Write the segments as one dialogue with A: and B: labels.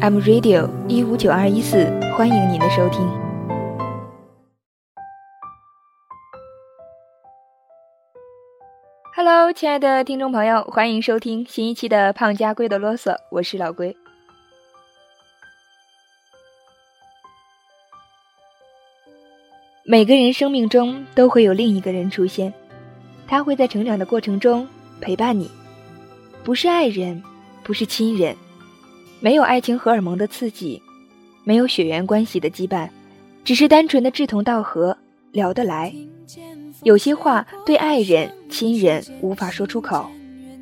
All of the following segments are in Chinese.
A: ，I'm Radio 一五九二一四，欢迎您的收听。Hello，亲爱的听众朋友，欢迎收听新一期的《胖家龟的啰嗦》，我是老龟。每个人生命中都会有另一个人出现，他会在成长的过程中陪伴你，不是爱人，不是亲人，没有爱情荷尔蒙的刺激，没有血缘关系的羁绊，只是单纯的志同道合，聊得来。有些话对爱人、亲人无法说出口，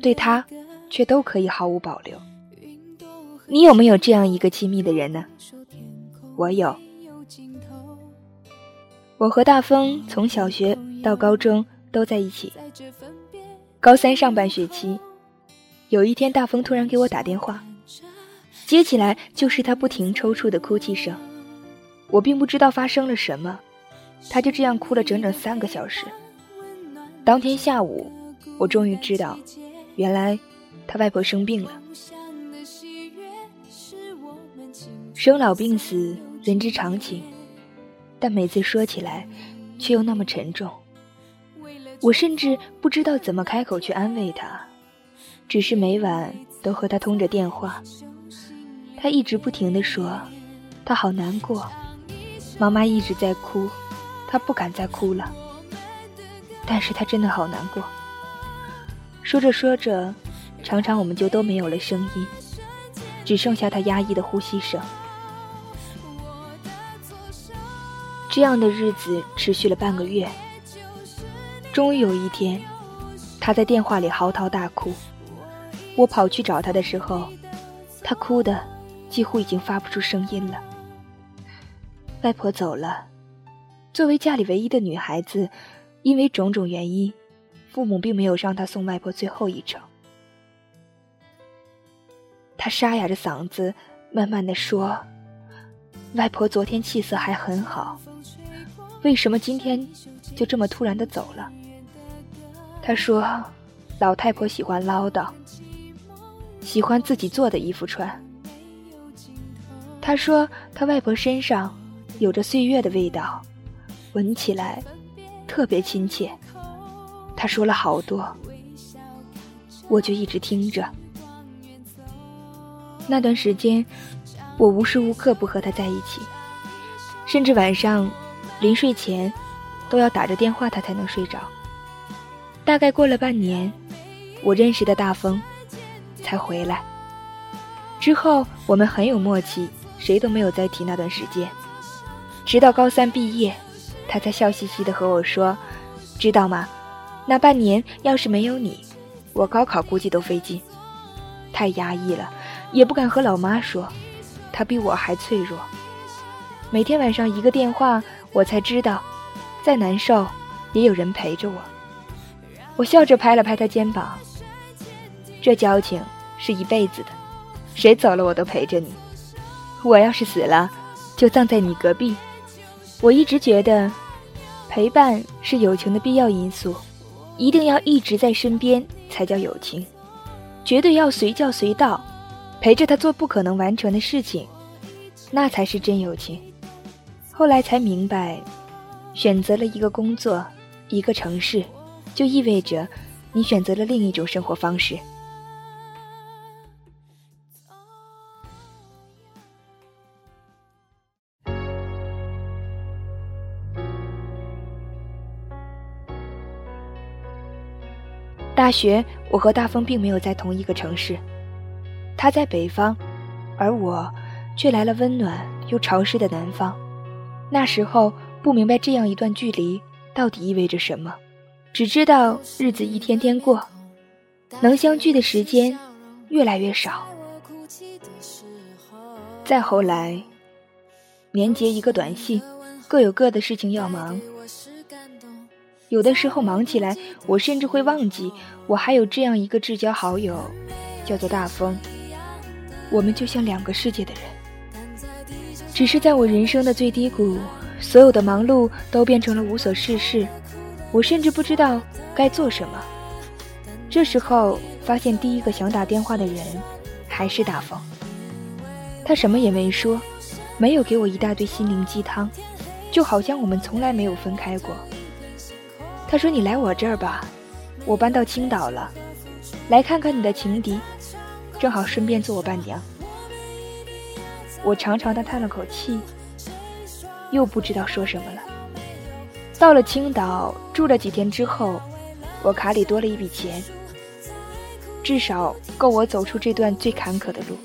A: 对他却都可以毫无保留。你有没有这样一个亲密的人呢？我有。我和大风从小学到高中都在一起。高三上半学期，有一天大风突然给我打电话，接起来就是他不停抽搐的哭泣声。我并不知道发生了什么，他就这样哭了整整三个小时。当天下午，我终于知道，原来他外婆生病了。生老病死，人之常情。但每次说起来，却又那么沉重。我甚至不知道怎么开口去安慰他，只是每晚都和他通着电话。他一直不停地说，他好难过，妈妈一直在哭，他不敢再哭了。但是他真的好难过。说着说着，常常我们就都没有了声音，只剩下他压抑的呼吸声。这样的日子持续了半个月，终于有一天，他在电话里嚎啕大哭。我跑去找他的时候，他哭的几乎已经发不出声音了。外婆走了，作为家里唯一的女孩子，因为种种原因，父母并没有让她送外婆最后一程。他沙哑着嗓子，慢慢的说：“外婆昨天气色还很好。”为什么今天就这么突然的走了？他说：“老太婆喜欢唠叨，喜欢自己做的衣服穿。”他说：“他外婆身上有着岁月的味道，闻起来特别亲切。”他说了好多，我就一直听着。那段时间，我无时无刻不和他在一起，甚至晚上。临睡前，都要打着电话，他才能睡着。大概过了半年，我认识的大风才回来。之后我们很有默契，谁都没有再提那段时间。直到高三毕业，他才笑嘻嘻的和我说：“知道吗？那半年要是没有你，我高考估计都费劲。太压抑了，也不敢和老妈说，她比我还脆弱。每天晚上一个电话。”我才知道，再难受，也有人陪着我。我笑着拍了拍他肩膀，这交情是一辈子的，谁走了我都陪着你。我要是死了，就葬在你隔壁。我一直觉得，陪伴是友情的必要因素，一定要一直在身边才叫友情，绝对要随叫随到，陪着他做不可能完成的事情，那才是真友情。后来才明白，选择了一个工作，一个城市，就意味着你选择了另一种生活方式。大学，我和大风并没有在同一个城市，他在北方，而我却来了温暖又潮湿的南方。那时候不明白这样一段距离到底意味着什么，只知道日子一天天过，能相聚的时间越来越少。再后来，年节一个短信，各有各的事情要忙。有的时候忙起来，我甚至会忘记我还有这样一个至交好友，叫做大风。我们就像两个世界的人。只是在我人生的最低谷，所有的忙碌都变成了无所事事，我甚至不知道该做什么。这时候发现第一个想打电话的人还是大风。他什么也没说，没有给我一大堆心灵鸡汤，就好像我们从来没有分开过。他说：“你来我这儿吧，我搬到青岛了，来看看你的情敌，正好顺便做我伴娘。”我长长的叹了口气，又不知道说什么了。到了青岛住了几天之后，我卡里多了一笔钱，至少够我走出这段最坎坷的路。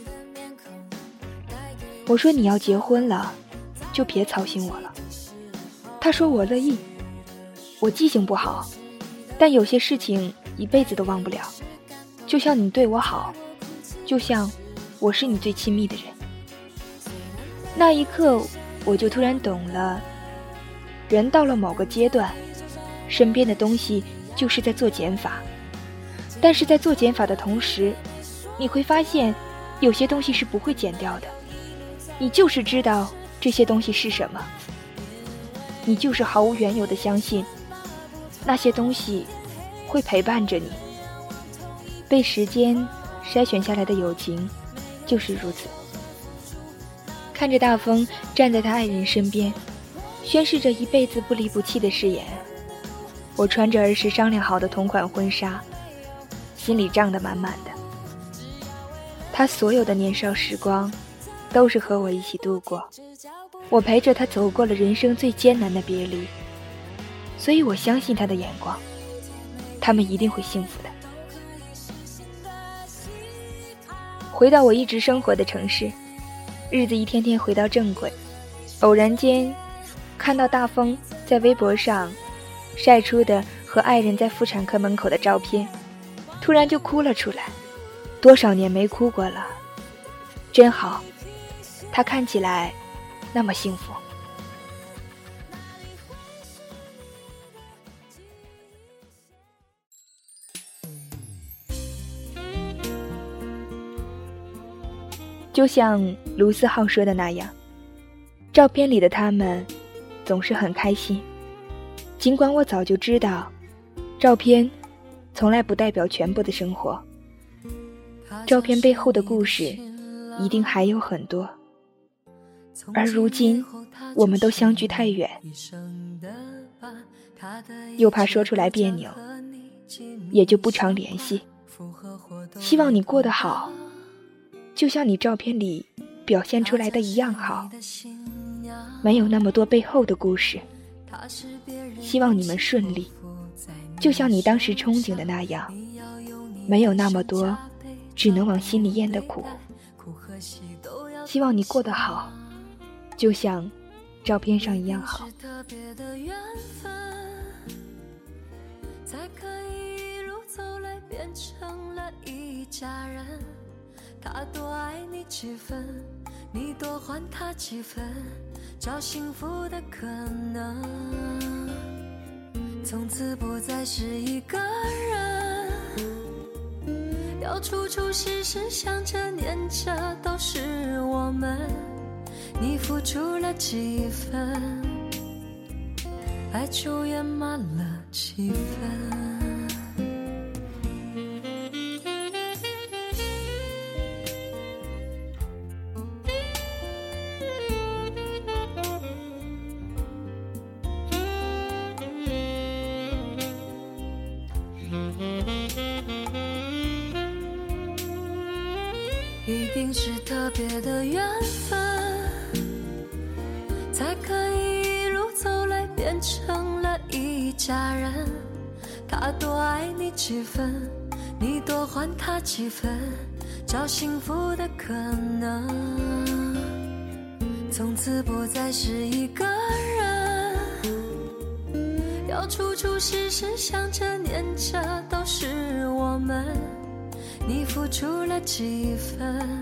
A: 我说你要结婚了，就别操心我了。他说我乐意。我记性不好，但有些事情一辈子都忘不了。就像你对我好，就像我是你最亲密的人。那一刻，我就突然懂了，人到了某个阶段，身边的东西就是在做减法。但是在做减法的同时，你会发现，有些东西是不会减掉的。你就是知道这些东西是什么，你就是毫无缘由的相信，那些东西会陪伴着你。被时间筛选下来的友情，就是如此。看着大风站在他爱人身边，宣誓着一辈子不离不弃的誓言。我穿着儿时商量好的同款婚纱，心里胀得满满的。他所有的年少时光。都是和我一起度过，我陪着他走过了人生最艰难的别离，所以我相信他的眼光，他们一定会幸福的。回到我一直生活的城市，日子一天天回到正轨，偶然间看到大风在微博上晒出的和爱人在妇产科门口的照片，突然就哭了出来。多少年没哭过了，真好。他看起来那么幸福。就像卢思浩说的那样，照片里的他们总是很开心。尽管我早就知道，照片从来不代表全部的生活，照片背后的故事一定还有很多。而如今，我们都相距太远，又怕说出来别扭，也就不常联系。希望你过得好，就像你照片里表现出来的一样好。没有那么多背后的故事。希望你们顺利，就像你当时憧憬的那样。没有那么多只能往心里咽的苦。希望你过得好。就像照片上一样好。才可以一路走来变成了一家人。他多爱你几分，你多还他几分，找幸福的可能。从此不再是一个人，要处处时时想着念着，都是我们。你付出了几分，爱就圆满了几分。是特别的缘分。才可以一路走来变成了一家人。他多爱你几分，你多还他几分，找幸福的可能。从此不再是一个人，要处处时时想着念着，都是我们。你付出了几分，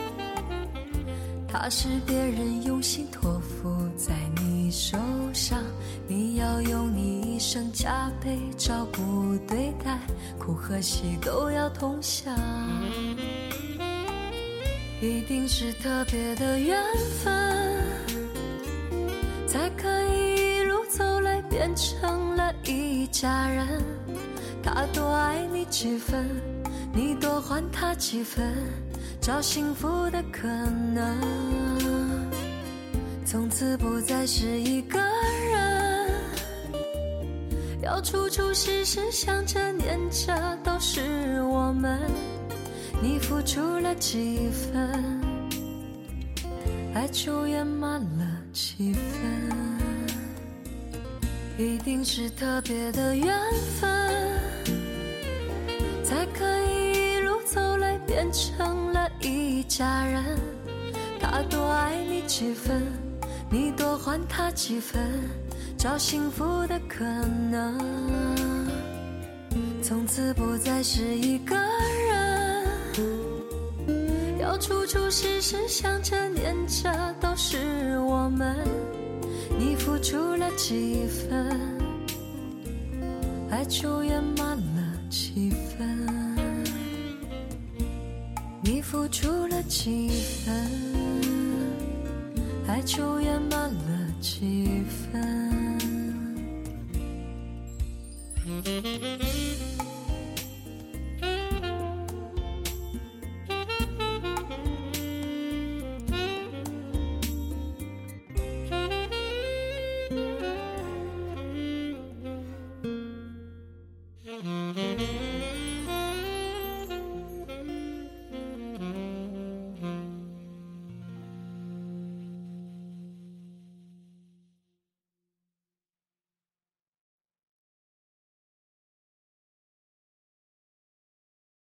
B: 他是别人用心托付在你手上，你要用你一生加倍照顾对待，苦和喜都要同享。一定是特别的缘分，才可以一路走来变成了一家人。他多爱你几分，你多还他几分。找幸福的可能，从此不再是一个人，要处处时时想着念着都是我们。你付出了几分，爱就圆满了几分，一定是特别的缘分，才可以变成了。一家人，他多爱你几分，你多还他几分，找幸福的可能，从此不再是一个人，要处处时时想着念着都是我们，你付出了几分，爱就圆满了几分。付出了几分，爱就圆满了几分。